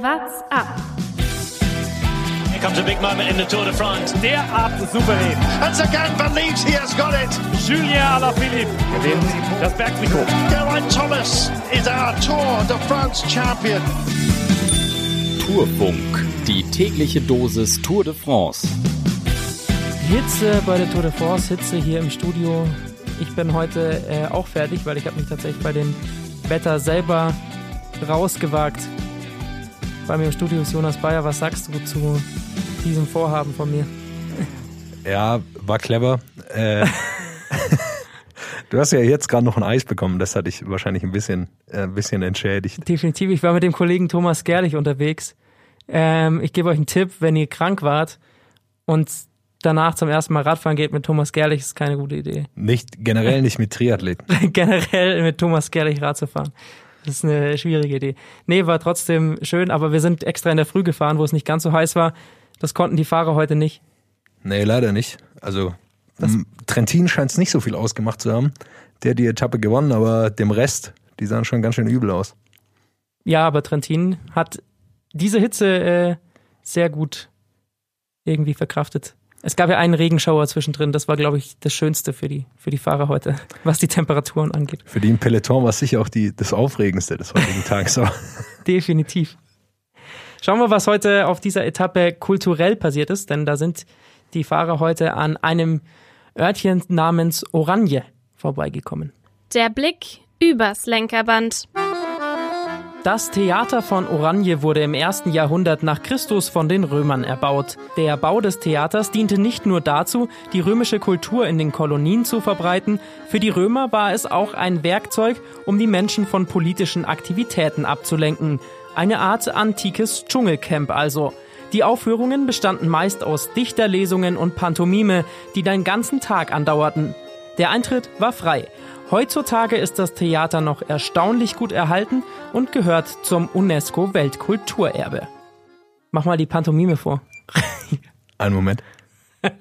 What's up? Here comes a big moment in the Tour de France. Derart souverän. And Sagan believes he has got it. Julien Alaphilippe gewinnt das Bergtrikot. Geraint Thomas is our Tour de France champion. Tourfunk, die tägliche Dosis Tour de France. Hitze bei der Tour de France, Hitze hier im Studio. Ich bin heute äh, auch fertig, weil ich habe mich tatsächlich bei dem Wetter selber rausgewagt. Bei mir im Studio ist Jonas Bayer. Was sagst du zu diesem Vorhaben von mir? Ja, war clever. Äh, du hast ja jetzt gerade noch ein Eis bekommen. Das hat dich wahrscheinlich ein bisschen, äh, ein bisschen entschädigt. Definitiv. Ich war mit dem Kollegen Thomas Gerlich unterwegs. Ähm, ich gebe euch einen Tipp, wenn ihr krank wart und danach zum ersten Mal Radfahren geht mit Thomas Gerlich, ist keine gute Idee. Nicht generell nicht mit Triathleten. generell mit Thomas Gerlich Rad zu fahren. Das ist eine schwierige Idee. Nee, war trotzdem schön, aber wir sind extra in der Früh gefahren, wo es nicht ganz so heiß war. Das konnten die Fahrer heute nicht. Nee, leider nicht. Also m, Trentin scheint es nicht so viel ausgemacht zu haben. Der hat die Etappe gewonnen, aber dem Rest, die sahen schon ganz schön übel aus. Ja, aber Trentin hat diese Hitze äh, sehr gut irgendwie verkraftet. Es gab ja einen Regenschauer zwischendrin. Das war, glaube ich, das Schönste für die, für die Fahrer heute, was die Temperaturen angeht. Für die im Peloton war es sicher auch die, das Aufregendste des heutigen Tages. Definitiv. Schauen wir, was heute auf dieser Etappe kulturell passiert ist, denn da sind die Fahrer heute an einem Örtchen namens Oranje vorbeigekommen. Der Blick übers Lenkerband. Das Theater von Oranje wurde im ersten Jahrhundert nach Christus von den Römern erbaut. Der Bau des Theaters diente nicht nur dazu, die römische Kultur in den Kolonien zu verbreiten, für die Römer war es auch ein Werkzeug, um die Menschen von politischen Aktivitäten abzulenken. Eine Art antikes Dschungelcamp also. Die Aufführungen bestanden meist aus Dichterlesungen und Pantomime, die den ganzen Tag andauerten. Der Eintritt war frei. Heutzutage ist das Theater noch erstaunlich gut erhalten und gehört zum UNESCO-Weltkulturerbe. Mach mal die Pantomime vor, einen Moment.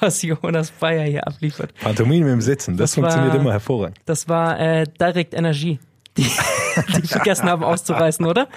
was Jonas Bayer hier abliefert. Pantomime im Sitzen, das, Das war- funktioniert immer hervorragend. Das war äh, Direct Energie, die, die vergessen haben auszureißen, oder?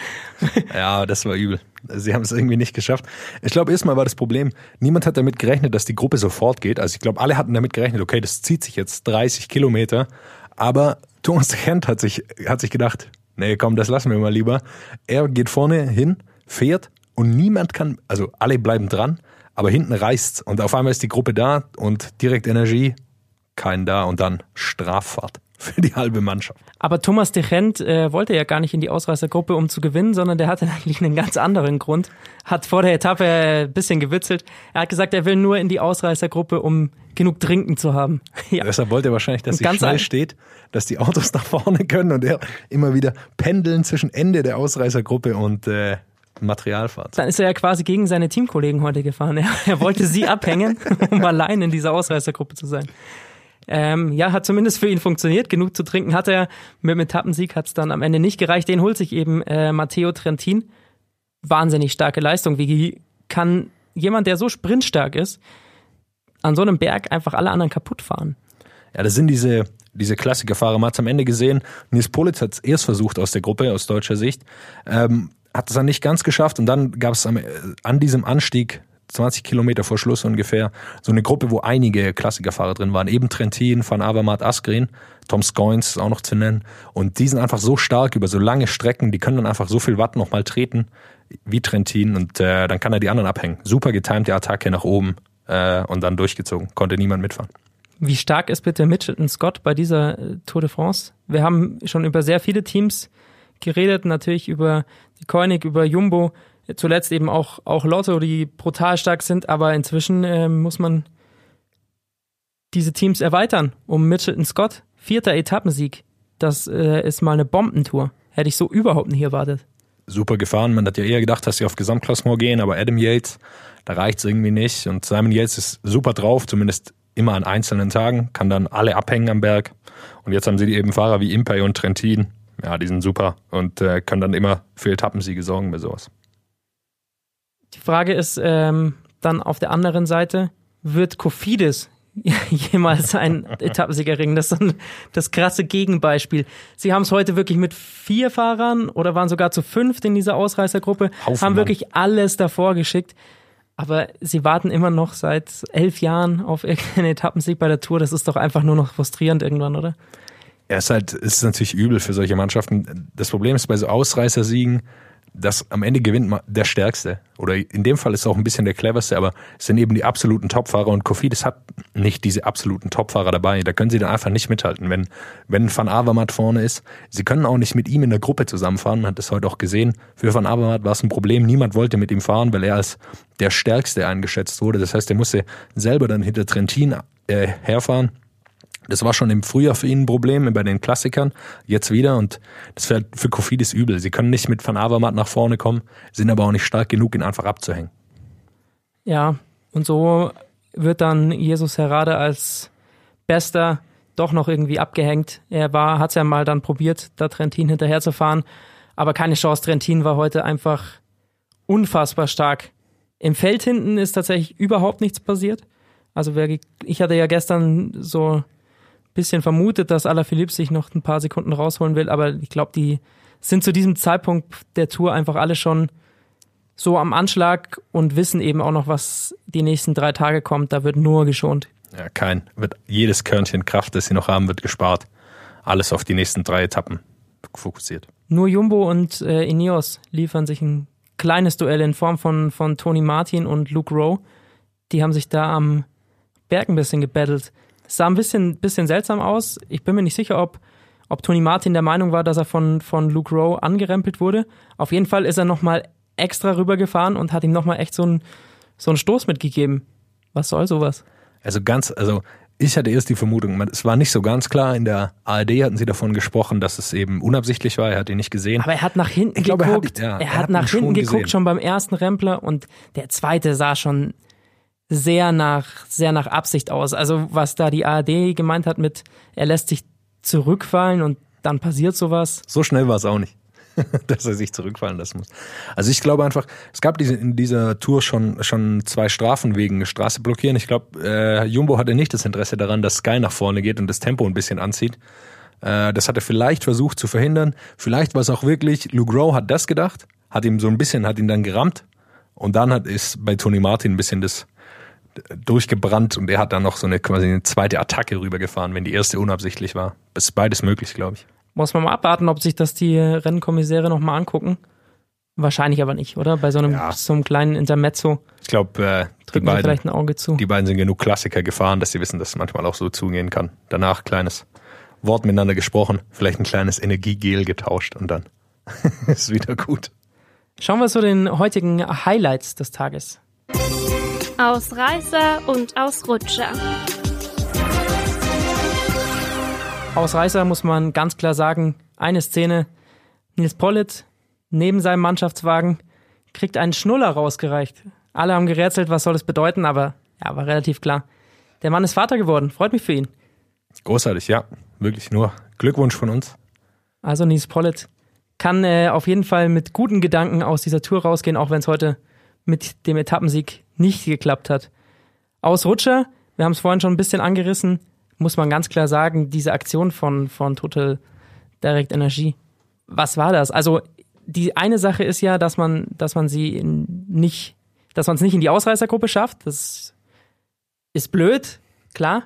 Ja, das war übel. Sie haben es irgendwie nicht geschafft. Ich glaube, erstmal war das Problem, niemand hat damit gerechnet, dass die Gruppe sofort geht. Also ich glaube, alle hatten damit gerechnet, okay, das zieht sich jetzt 30 Kilometer. Aber Thomas de Gent hat sich, hat sich gedacht, nee, komm, das lassen wir mal lieber. Er geht vorne hin, fährt und niemand kann, also alle bleiben dran, aber hinten reißt's. Und auf einmal ist die Gruppe da und direkt Energie, kein da und dann Straffahrt für die halbe Mannschaft. Aber Thomas de Gent äh, wollte ja gar nicht in die Ausreißergruppe, um zu gewinnen, sondern der hatte eigentlich einen ganz anderen Grund. Hat vor der Etappe ein bisschen gewitzelt. Er hat gesagt, er will nur in die Ausreißergruppe, um genug Trinken zu haben. Ja. Deshalb wollte er wahrscheinlich, dass sie ganz schnell steht, dass die Autos nach vorne können und er immer wieder pendeln zwischen Ende der Ausreißergruppe und äh, Materialfahrt. Dann ist er ja quasi gegen seine Teamkollegen heute gefahren. Er, er wollte sie abhängen, um allein in dieser Ausreißergruppe zu sein. Ähm, ja, hat zumindest für ihn funktioniert. Genug zu trinken hat er. Mit dem Etappensieg hat es dann am Ende nicht gereicht. Den holt sich eben äh, Matteo Trentin. Wahnsinnig starke Leistung. Wie kann jemand, der so sprintstark ist, an so einem Berg einfach alle anderen kaputt fahren? Ja, das sind diese, diese Klassikerfahrer. Man hat am Ende gesehen, Nils Politz hat es erst versucht aus der Gruppe, aus deutscher Sicht, ähm, hat es dann nicht ganz geschafft und dann gab es äh, an diesem Anstieg 20 Kilometer vor Schluss ungefähr so eine Gruppe, wo einige Klassikerfahrer drin waren. Eben Trentin, Van Avermaet, Askren, Tom Scoins auch noch zu nennen. Und die sind einfach so stark über so lange Strecken, die können dann einfach so viel Watt nochmal treten wie Trentin und äh, dann kann er die anderen abhängen. Super getimte Attacke nach oben äh, und dann durchgezogen. Konnte niemand mitfahren. Wie stark ist bitte Mitchelton Scott bei dieser äh, Tour de France? Wir haben schon über sehr viele Teams geredet, natürlich über die Koenig, über Jumbo, zuletzt eben auch, auch Lotto, die brutal stark sind, aber inzwischen ähm, muss man diese Teams erweitern um Mitchelton Scott. Vierter Etappensieg. Das äh, ist mal eine Bombentour. Hätte ich so überhaupt nicht erwartet. super gefahren. Man hat ja eher gedacht, dass sie auf Gesamtklassement gehen, aber Adam Yates, da reicht's irgendwie nicht. Und Simon Yates ist super drauf, zumindest immer an einzelnen Tagen, kann dann alle abhängen am Berg. Und jetzt haben sie eben Fahrer wie Impey und Trentin. Ja, die sind super und äh, können dann immer für Etappensiege sorgen bei sowas. Die Frage ist ähm, dann auf der anderen Seite, wird Kofidis jemals einen Etappensieger erringen. Das ist ein, das krasse Gegenbeispiel. Sie haben es heute wirklich mit vier Fahrern oder waren sogar zu fünft in dieser Ausreißergruppe, Haufen haben Mann. wirklich alles davor geschickt. Aber sie warten immer noch seit elf Jahren auf irgendeinen Etappensieg bei der Tour. Das ist doch einfach nur noch frustrierend irgendwann, oder? Ja, es ist halt, es ist natürlich übel für solche Mannschaften. Das Problem ist bei so Ausreißersiegen, dass am Ende gewinnt der Stärkste. Oder in dem Fall ist es auch ein bisschen der cleverste, aber es sind eben die absoluten Topfahrer und Kofidis hat nicht diese absoluten Topfahrer dabei. Da können sie dann einfach nicht mithalten. Wenn, wenn Van Avermaet vorne ist, sie können auch nicht mit ihm in der Gruppe zusammenfahren. Man hat das heute auch gesehen. Für Van Avermaet war es ein Problem. Niemand wollte mit ihm fahren, weil er als der Stärkste eingeschätzt wurde. Das heißt, er musste selber dann hinter Trentin äh, herfahren. Das war schon im Frühjahr für ihn ein Problem bei den Klassikern, jetzt wieder und das wäre für Kofidis übel. Sie können nicht mit Van Avermaet nach vorne kommen, sind aber auch nicht stark genug, ihn einfach abzuhängen. Ja, und so wird dann Jesus Herrade als Bester doch noch irgendwie abgehängt. Er war, hat es ja mal dann probiert, da Trentin hinterher zu fahren, aber keine Chance. Trentin war heute einfach unfassbar stark. Im Feld hinten ist tatsächlich überhaupt nichts passiert. Also wer, ich hatte ja gestern so bisschen vermutet, dass Alaphilippe sich noch ein paar Sekunden rausholen will, aber ich glaube, die sind zu diesem Zeitpunkt der Tour einfach alle schon so am Anschlag und wissen eben auch noch, was die nächsten drei Tage kommt. Da wird nur geschont. Ja, kein, wird jedes Körnchen Kraft, das sie noch haben, wird gespart. Alles auf die nächsten drei Etappen fokussiert. Nur Jumbo und äh, Ineos liefern sich ein kleines Duell in Form von, von Tony Martin und Luke Rowe. Die haben sich da am Berg ein bisschen gebettelt. Es sah ein bisschen, bisschen seltsam aus. Ich bin mir nicht sicher, ob, ob Tony Martin der Meinung war, dass er von, von Luke Rowe angerempelt wurde. Auf jeden Fall ist er nochmal extra rübergefahren und hat ihm nochmal echt so einen, so einen Stoß mitgegeben. Was soll sowas? Also ganz, also ich hatte erst die Vermutung, es war nicht so ganz klar, in der ARD hatten sie davon gesprochen, dass es eben unabsichtlich war, er hat ihn nicht gesehen. Aber er hat nach hinten Ich glaube, er hat- geguckt. ja, er, er hat hat nach hinten geguckt, gesehen. schon beim ersten Rempler und der zweite sah schon sehr nach, sehr nach Absicht aus. Also was da die ARD gemeint hat mit, er lässt sich zurückfallen und dann passiert sowas. So schnell war es auch nicht, dass er sich zurückfallen lassen muss. Also ich glaube einfach, es gab diese, in dieser Tour schon, schon zwei Strafen wegen Straße blockieren. Ich glaube, äh, Jumbo hatte nicht das Interesse daran, dass Sky nach vorne geht und das Tempo ein bisschen anzieht. Äh, das hat er vielleicht versucht zu verhindern. Vielleicht war es auch wirklich, Luke Rowe hat das gedacht, hat ihm so ein bisschen, hat ihn dann gerammt und dann hat, ist bei Tony Martin ein bisschen das durchgebrannt und er hat dann noch so eine quasi eine zweite Attacke rübergefahren, wenn die erste unabsichtlich war. Das ist beides möglich, glaube ich. Muss man mal abwarten, ob sich das die Rennkommissäre nochmal angucken. Wahrscheinlich aber nicht, oder? Bei so einem, Ja. so einem kleinen Intermezzo Ich glaube, äh, die, beiden, vielleicht ein Auge zu. die beiden sind genug Klassiker gefahren, dass sie wissen, dass es manchmal auch so zugehen kann. Danach kleines Wort miteinander gesprochen, vielleicht ein kleines Energiegel getauscht und dann ist wieder gut. Schauen wir zu den heutigen Highlights des Tages. Ausreißer und Ausrutscher. Ausreißer muss man ganz klar sagen, eine Szene, Nils Pollitt neben seinem Mannschaftswagen kriegt einen Schnuller rausgereicht. Alle haben gerätselt, was soll das bedeuten, aber ja, war relativ klar. Der Mann ist Vater geworden, freut mich für ihn. Großartig, ja. Wirklich nur Glückwunsch von uns. Also Nils Pollitt kann äh, auf jeden Fall mit guten Gedanken aus dieser Tour rausgehen, auch wenn es heute mit dem Etappensieg nicht geklappt hat. Ausrutscher, wir haben es vorhin schon ein bisschen angerissen, muss man ganz klar sagen, diese Aktion von, von Total Direct Energie. Was war das? Also die eine Sache ist ja, dass man, dass man sie nicht, dass man es nicht in die Ausreißergruppe schafft. Das ist blöd, klar.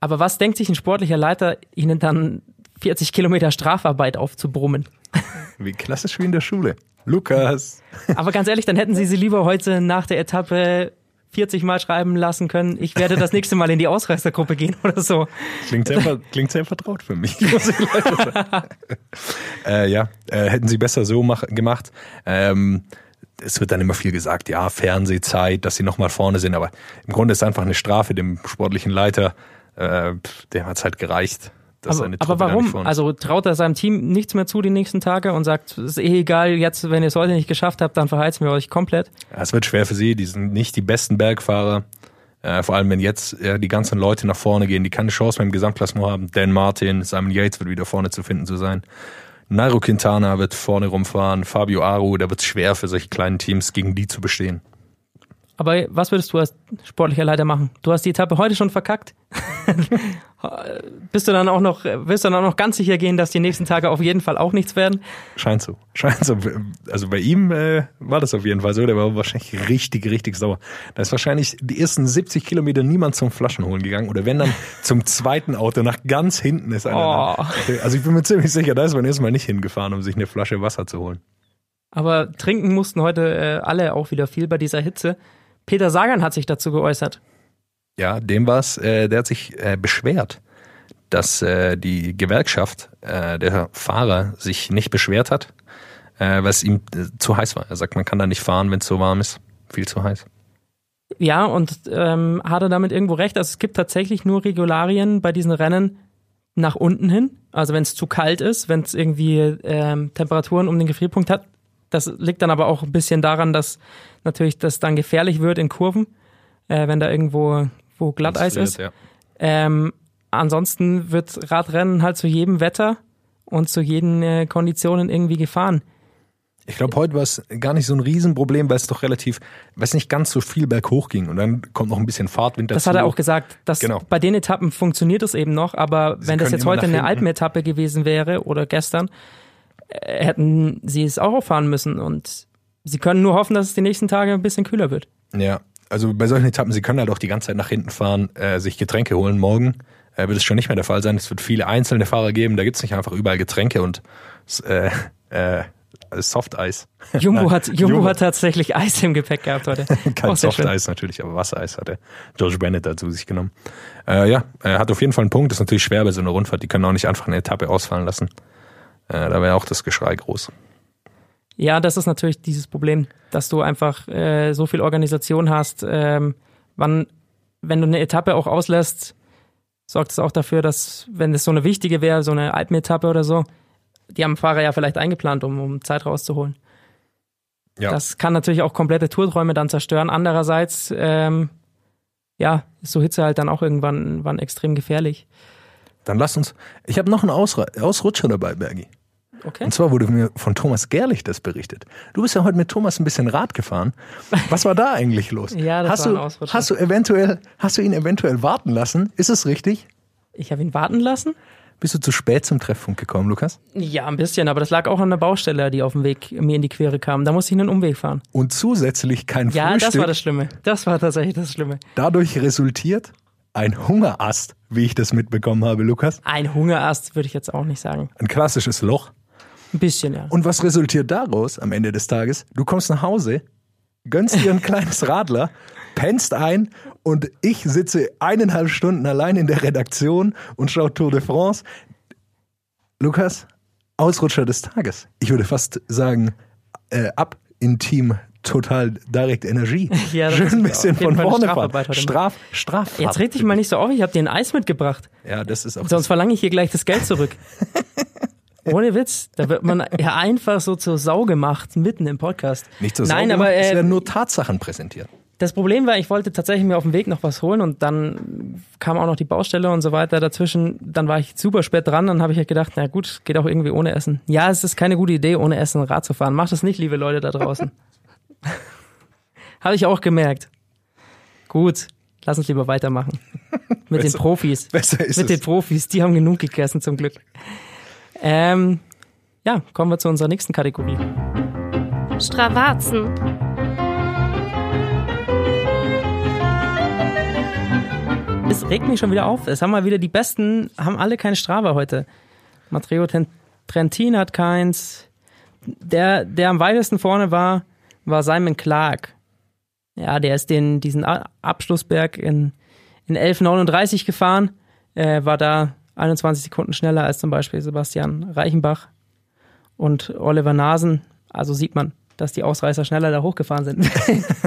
Aber was denkt sich ein sportlicher Leiter, ihnen dann 40 Kilometer Strafarbeit aufzubrummen? Wie klassisch wie in der Schule. Lukas. Aber ganz ehrlich, dann hätten sie sie lieber heute nach der Etappe 40 Mal schreiben lassen können, ich werde das nächste Mal in die Ausreißergruppe gehen oder so. Klingt sehr, klingt sehr vertraut für mich, muss ich leider sagen. äh, ja, äh, hätten sie besser so mach, gemacht. Ähm, es wird dann immer viel gesagt, ja, Fernsehzeit, dass sie nochmal vorne sind, aber im Grunde ist einfach eine Strafe dem sportlichen Leiter. Äh, dem hat's halt gereicht. Dass Aber, seine aber Truppe nicht warum? ist. Also traut er seinem Team nichts mehr zu die nächsten Tage und sagt, es ist eh egal, jetzt, wenn ihr es heute nicht geschafft habt, dann verheizen wir euch komplett. Ja, es wird schwer für sie, die sind nicht die besten Bergfahrer. Äh, vor allem, wenn jetzt äh, die ganzen Leute nach vorne gehen, die keine Chance mehr im Gesamtklassement haben. Dan Martin, Simon Yates wird wieder vorne zu finden zu sein. Nairo Quintana wird vorne rumfahren. Fabio Aru, da wird es schwer für solche kleinen Teams, gegen die zu bestehen. Aber was würdest du als sportlicher Leiter machen? Du hast die Etappe heute schon verkackt. Bist du dann auch noch, willst du dann auch noch ganz sicher gehen, dass die nächsten Tage auf jeden Fall auch nichts werden? Scheint so. Scheint so. Also bei ihm äh, war das auf jeden Fall so. Der war wahrscheinlich richtig, richtig sauer. Da ist wahrscheinlich die ersten 70 Kilometer niemand zum Flaschenholen gegangen. Oder wenn dann zum zweiten Auto nach ganz hinten ist einer. Oh. Also ich bin mir ziemlich sicher, da ist man erstmal nicht hingefahren, um sich eine Flasche Wasser zu holen. Aber trinken mussten heute äh, alle auch wieder viel bei dieser Hitze. Peter Sagan hat sich dazu geäußert. Ja, dem war's. Äh, der hat sich äh, beschwert, dass äh, die Gewerkschaft äh, der Fahrer sich nicht beschwert hat, äh, weil es ihm äh, zu heiß war. Er sagt, man kann da nicht fahren, wenn es so warm ist. Viel zu heiß. Ja, und ähm, hat er damit irgendwo recht? Also es gibt tatsächlich nur Regularien bei diesen Rennen nach unten hin. Also wenn es zu kalt ist, wenn es irgendwie ähm, Temperaturen um den Gefrierpunkt hat. Das liegt dann aber auch ein bisschen daran, dass natürlich das dann gefährlich wird in Kurven, äh, wenn da irgendwo wo Glatteis ist. wird, Ähm, ansonsten wird Radrennen halt zu jedem Wetter und zu jeden äh, Konditionen irgendwie gefahren. Ich glaube, heute war es gar nicht so ein Riesenproblem, weil es doch relativ, weil es nicht ganz so viel berghoch ging. Und dann kommt noch ein bisschen Fahrtwind dazu. Das hat er auch gesagt. Dass Genau. Bei den Etappen funktioniert es eben noch, aber Sie wenn das jetzt heute eine. Alpenetappe gewesen wäre oder gestern, äh, hätten sie es auch auffahren müssen. Und sie können nur hoffen, dass es die nächsten Tage ein bisschen kühler wird. Ja, also bei solchen Etappen, sie können halt auch die ganze Zeit nach hinten fahren, äh, sich Getränke holen. Morgen äh, wird es schon nicht mehr der Fall sein. Es wird viele einzelne Fahrer geben. Da gibt's nicht einfach überall Getränke und äh, äh, Softeis. Jumbo hat, Jumbo, Jumbo. hat tatsächlich Eis im Gepäck gehabt heute. Kein. Softeis natürlich, aber Wassereis hatte George Bennett dazu sich genommen. Äh, ja, er hat auf jeden Fall einen Punkt. Das ist natürlich schwer bei so einer Rundfahrt. Die können auch nicht einfach eine Etappe ausfallen lassen. Äh, da wäre auch das Geschrei groß. Ja, das ist natürlich dieses Problem, dass du einfach äh, so viel Organisation hast. Ähm, wann, wenn du eine Etappe auch auslässt, sorgt es auch dafür, dass, wenn es so eine wichtige wäre, so eine Alpenetappe oder so, die haben Fahrer ja vielleicht eingeplant, um, um Zeit rauszuholen. Ja. Das kann natürlich auch komplette Tourträume dann zerstören. Andererseits, ähm, ja, ist so Hitze halt dann auch irgendwann, irgendwann extrem gefährlich. Dann lass uns. Ich habe noch einen Ausra Ausrutscher dabei, Bergi. Okay. Und zwar wurde mir von Thomas Gerlich das berichtet. Du bist ja heute mit Thomas ein bisschen Rad gefahren. Was war da eigentlich los? Ja, das hast war ein du, Ausrutscher. Hast du eventuell, hast du ihn eventuell warten lassen? Ist es richtig? Ich habe ihn warten lassen. Bist du zu spät zum Treffpunkt gekommen, Lukas? Ja, ein bisschen, aber das lag auch an der Baustelle, die auf dem Weg mir in die Quere kam. Da musste ich einen Umweg fahren. Und zusätzlich kein Ja, Frühstück. das war das Schlimme. Das war tatsächlich das Schlimme. Dadurch resultiert ein Hungerast, wie ich das mitbekommen habe, Lukas. Ein Hungerast würde ich jetzt auch nicht sagen. Ein klassisches Loch. Ein bisschen, ja. Und was resultiert daraus am Ende des Tages? Du kommst nach Hause, gönnst dir ein kleines Radler, pennst ein und ich sitze eineinhalb Stunden allein in der Redaktion und schaue Tour de France. Lukas, Ausrutscher des Tages. Ich würde fast sagen, äh, ab in Team Total Direct Energie. Ja, Schön ein bisschen von vorne fahren. Straf, Straf. Jetzt red dich mal nicht so auf, ich habe dir ein Eis mitgebracht. Ja, das ist auch Sonst verlange ich hier gleich das Geld zurück. Ohne Witz. Da wird man ja einfach so zur Sau gemacht, mitten im Podcast. nicht so Nein, sauber, aber es äh, werden nur Tatsachen präsentiert. Das Problem war, ich wollte tatsächlich mir auf dem Weg noch was holen und dann kam auch noch die Baustelle und so weiter dazwischen. Dann war ich super spät dran, dann habe ich ja gedacht, na gut, geht auch irgendwie ohne Essen. Ja, es ist keine gute Idee, ohne Essen Rad zu fahren. Macht das nicht, liebe Leute da draußen. habe ich auch gemerkt. Gut, lass uns lieber weitermachen. Mit den Besser- Profis. besser ist Mit es. den Profis, die haben genug gegessen zum Glück. Ähm, ja, kommen wir zu unserer nächsten Kategorie. Stravazen. Es regt mich schon wieder auf. Es haben mal wieder die Besten, haben alle keine Strava heute. Matteo Trentin hat keins. Der, der am weitesten vorne war, war Simon Clark. Ja, der ist den, diesen Abschlussberg in, in 11,39 gefahren. Äh, war da 21 Sekunden schneller als zum Beispiel Sebastian Reichenbach und Oliver Nasen. Also sieht man, dass die Ausreißer schneller da hochgefahren sind.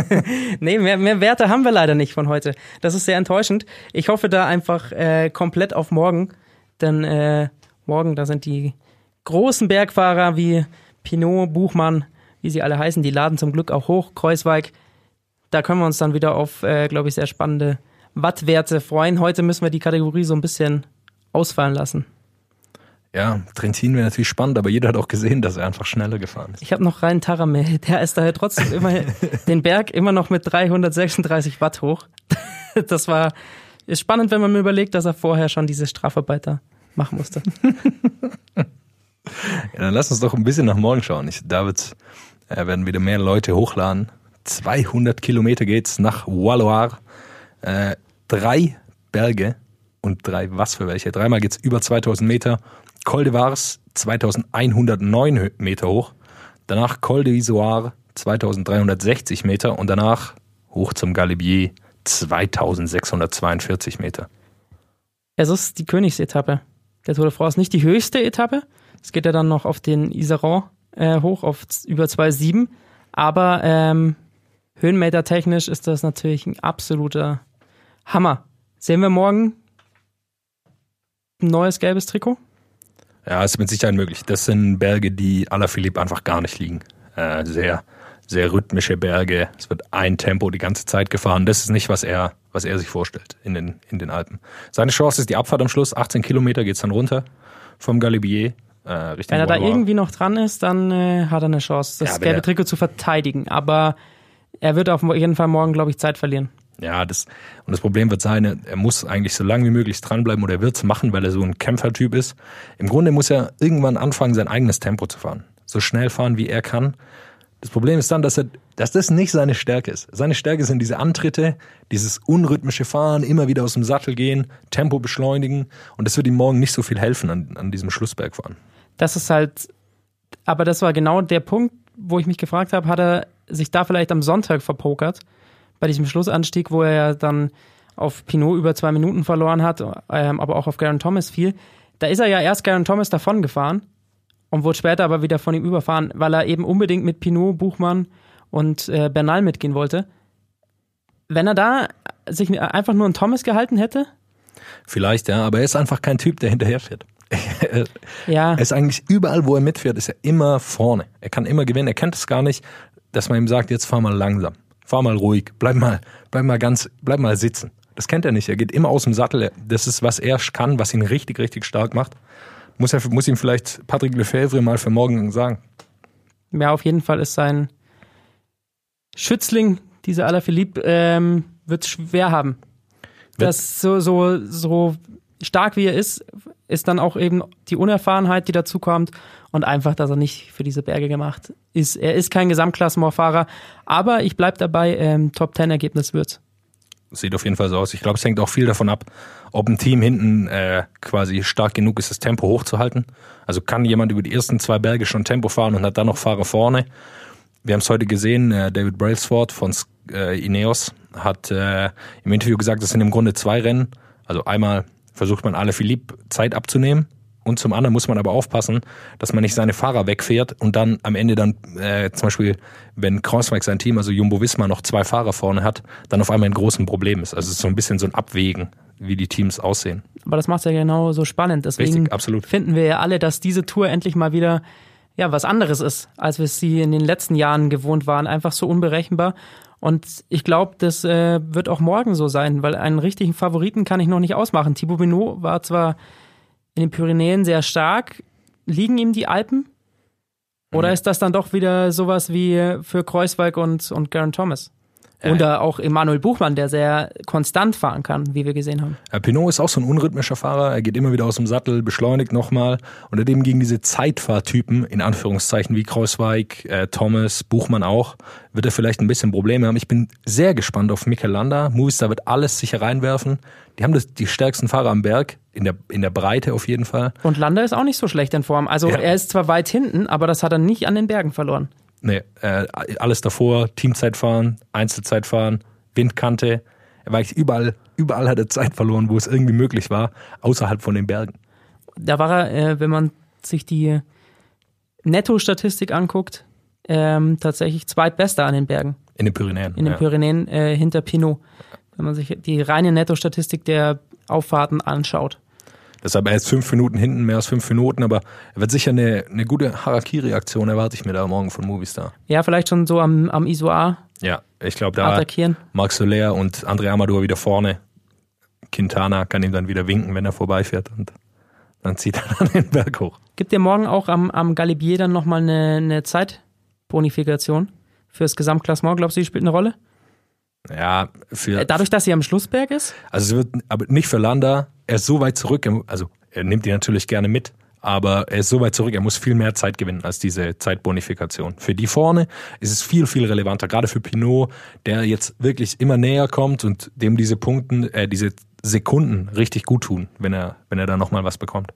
nee, mehr, mehr Werte haben wir leider nicht von heute. Das ist sehr enttäuschend. Ich hoffe da einfach äh, komplett auf morgen, denn äh, morgen, da sind die großen Bergfahrer wie Pinot, Buchmann, wie sie alle heißen, die laden zum Glück auch hoch, Kreuzweig. Da können wir uns dann wieder auf, äh, glaube ich, sehr spannende Wattwerte freuen. Heute müssen wir die Kategorie so ein bisschen ausfallen lassen. Ja, Trentin wäre natürlich spannend, aber jeder hat auch gesehen, dass er einfach schneller gefahren ist. Ich habe noch rein Taramel, der ist daher trotzdem immer den Berg immer noch mit 336 Watt hoch. Das war ist spannend, wenn man mir überlegt, dass er vorher schon diese Strafarbeiter machen musste. Ja, dann lass uns doch ein bisschen nach morgen schauen. Ich, da wird, äh, werden wieder mehr Leute hochladen. 200 Kilometer geht's nach Walloire. Äh, drei Berge und drei, was für welche? Dreimal geht's über 2000 Meter. Col de Vars 2109 Meter hoch. Danach Col de Isoire 2360 Meter und danach hoch zum Galibier 2642 Meter. Es ist die Königsetappe. Der Tour de France nicht die höchste Etappe. Es geht ja dann noch auf den Iseron äh, hoch auf über 2,7. Aber ähm, höhenmetertechnisch ist das natürlich ein absoluter Hammer. Sehen wir morgen ein neues gelbes Trikot? Ja, ist mit Sicherheit möglich. Das sind Berge, die Alaphilippe einfach gar nicht liegen. Äh, sehr, sehr rhythmische Berge. Es wird ein Tempo die ganze Zeit gefahren. Das ist nicht, was er, was er sich vorstellt in den, in den Alpen. Seine Chance ist die Abfahrt am Schluss. 18 Kilometer geht's dann runter vom Galibier. Äh, Richtung Wenn er da Walloire. irgendwie noch dran ist, dann äh, hat er eine Chance, das Ja, gelbe Trikot zu verteidigen. Aber er wird auf jeden Fall morgen, glaube ich, Zeit verlieren. Ja, das, und das Problem wird sein, er- muss eigentlich so lange wie möglich dranbleiben oder er wird's machen, weil er so ein Kämpfertyp ist. Im Grunde muss er irgendwann anfangen, sein eigenes Tempo zu fahren. So schnell fahren, wie er kann. Das Problem ist dann, dass, er, dass das nicht seine Stärke ist. Seine Stärke sind diese Antritte, dieses unrhythmische Fahren, immer wieder aus dem Sattel gehen, Tempo beschleunigen. Und das wird ihm morgen nicht so viel helfen an, an diesem Schlussbergfahren. Das ist halt, aber das war genau der Punkt, wo ich mich gefragt habe, hat er sich da vielleicht am Sonntag verpokert, bei diesem Schlussanstieg, wo er ja dann auf Pinot über zwei Minuten verloren hat, ähm, aber auch auf Garen Thomas fiel. Da ist er ja erst Garen Thomas davon gefahren und wurde später aber wieder von ihm überfahren, weil er eben unbedingt mit Pinot, Buchmann und äh, Bernal mitgehen wollte. Wenn er da sich einfach nur an Thomas gehalten hätte, Vielleicht, ja, aber er ist einfach kein Typ, der hinterherfährt. Er ja, ist eigentlich überall, wo er mitfährt, ist er immer vorne. Er kann immer gewinnen. Er kennt es gar nicht, dass man ihm sagt, jetzt fahr mal langsam. Fahr mal ruhig. Bleib mal, bleib mal ganz, bleib mal sitzen. Das kennt er nicht. Er geht immer aus dem Sattel. Das ist, was er kann, was ihn richtig, richtig stark macht. Muss, er, muss ihm vielleicht Patrick Lefebvre mal für morgen sagen. Ja, auf jeden Fall ist sein Schützling, dieser Alaphilippe, ähm, wird schwer haben. Wird- Das so, so, so stark wie er ist, ist dann auch eben die Unerfahrenheit, die dazukommt und einfach, dass er nicht für diese Berge gemacht ist. Er ist kein Gesamtklassementfahrer, aber ich bleib dabei, ähm, Top 10 Ergebnis wird's. Sieht auf jeden Fall so aus. Ich glaube, es hängt auch viel davon ab, ob ein Team hinten äh, quasi stark genug ist, das Tempo hochzuhalten. Also kann jemand über die ersten zwei Berge schon Tempo fahren und hat dann noch Fahrer vorne. Wir haben es heute gesehen, äh, David Brailsford von äh, Ineos hat äh, im Interview gesagt, das sind im Grunde zwei Rennen. Also einmal versucht man alle Philipp Zeit abzunehmen und zum anderen muss man aber aufpassen, dass man nicht seine Fahrer wegfährt und dann am Ende dann äh, zum Beispiel, wenn Kreuzweig sein Team, also Jumbo Visma, noch zwei Fahrer vorne hat, dann auf einmal ein großes Problem ist. Also es ist so ein bisschen so ein Abwägen, wie die Teams aussehen. Aber das macht's ja genau so spannend. Deswegen Richtig, absolut. finden wir ja alle, dass diese Tour endlich mal wieder ja was anderes ist, als wir sie in den letzten Jahren gewohnt waren. Einfach so unberechenbar. Und ich glaube, das äh, wird auch morgen so sein, weil einen richtigen Favoriten kann ich noch nicht ausmachen. Thibaut Pinot war zwar in den Pyrenäen sehr stark. Liegen ihm die Alpen? Oder ist das dann doch wieder sowas wie für Kreuzweig und, und Garen Thomas? Oder auch Emanuel Buchmann, der sehr konstant fahren kann, wie wir gesehen haben. Ja, Pinot ist auch so ein unrhythmischer Fahrer. Er geht immer wieder aus dem Sattel, beschleunigt nochmal. Und er eben gegen diese Zeitfahrtypen, in Anführungszeichen, wie Kreuzweig, äh, Thomas, Buchmann auch, wird er vielleicht ein bisschen Probleme haben. Ich bin sehr gespannt auf Mikel Landa. Movistar wird alles sicher reinwerfen. Die haben das, die stärksten Fahrer am Berg, in der, in der Breite auf jeden Fall. Und Landa ist auch nicht so schlecht in Form. Also Ja. er ist zwar weit hinten, aber das hat er nicht an den Bergen verloren. Nee, äh, alles davor, Teamzeit fahren, Einzelzeit fahren, Windkante. Er war überall, überall hat er Zeit verloren, wo es irgendwie möglich war, außerhalb von den Bergen. Da war er, äh, wenn man sich die Netto-Statistik anguckt, ähm, tatsächlich zweitbester an den Bergen, In den Pyrenäen. in den ja. Pyrenäen äh, hinter Pinot. Wenn man sich die reine Netto-Statistik der Auffahrten anschaut. Deshalb er ist fünf Minuten hinten, mehr als fünf Minuten, aber er wird sicher eine, eine gute Harakiri-Aktion, erwarte ich mir da morgen von Movistar. Ja, vielleicht schon so am, am Isoar Ja, ich glaube, da attackieren. Marc Soler und André Amador wieder vorne. Quintana kann ihm dann wieder winken, wenn er vorbeifährt und dann zieht er dann den Berg hoch. Gibt ihr morgen auch am, am Galibier dann nochmal eine, eine Zeitbonifikation fürs Gesamtklassement? Glaubst du, die spielt eine Rolle? Ja, für. Äh, Dadurch, dass sie am Schlussberg ist? Also es wird, aber nicht für Landa. Er ist so weit zurück. Also er nimmt die natürlich gerne mit, aber er ist so weit zurück. Er muss viel mehr Zeit gewinnen als diese Zeitbonifikation. Für die vorne ist es viel viel relevanter. Gerade für Pinot, der jetzt wirklich immer näher kommt und dem diese Punkten, äh, diese Sekunden richtig gut tun, wenn er wenn er da noch mal was bekommt.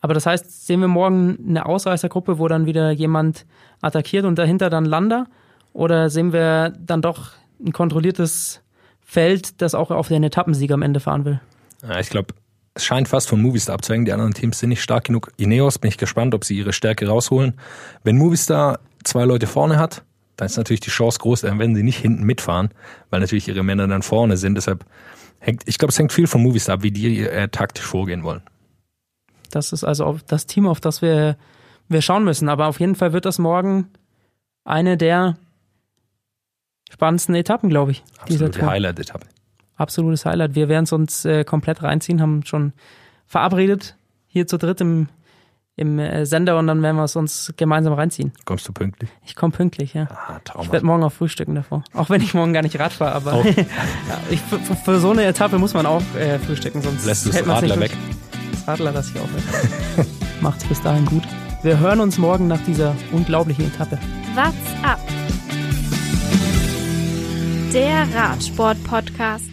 Aber das heißt, sehen wir morgen eine Ausreißergruppe, wo dann wieder jemand attackiert und dahinter dann Lander? Oder sehen wir dann doch ein kontrolliertes Feld, das auch auf den Etappensieg am Ende fahren will? Ja, ich glaube, es scheint fast von Movistar abzuhängen. Die anderen Teams sind nicht stark genug. Ineos bin ich gespannt, ob sie ihre Stärke rausholen. Wenn Movistar zwei Leute vorne hat, dann ist natürlich die Chance groß, dann werden sie nicht hinten mitfahren, weil natürlich ihre Männer dann vorne sind. Deshalb hängt, ich glaube, es hängt viel von Movistar ab, wie die äh, taktisch vorgehen wollen. Das ist also das Team, auf das wir, wir schauen müssen. Aber auf jeden Fall wird das morgen eine der spannendsten Etappen, glaube ich. dieser Absolute Tour. Highlight-Etappe. Absolutes Highlight. Wir werden es uns äh, komplett reinziehen, haben schon verabredet, hier zu dritt im, im äh, Sender und dann werden wir es uns gemeinsam reinziehen. Kommst du pünktlich? Ich komme pünktlich, ja. Ah, Ich werde morgen auch frühstücken davor. Auch wenn ich morgen gar nicht Rad fahre, aber ich, für, für so eine Etappe muss man auch äh, frühstücken, sonst Lässt du das Radler nicht weg? Das Radler lasse ich auch weg. Macht's bis dahin gut. Wir hören uns morgen nach dieser unglaublichen Etappe. What's up? Der Radsport-Podcast.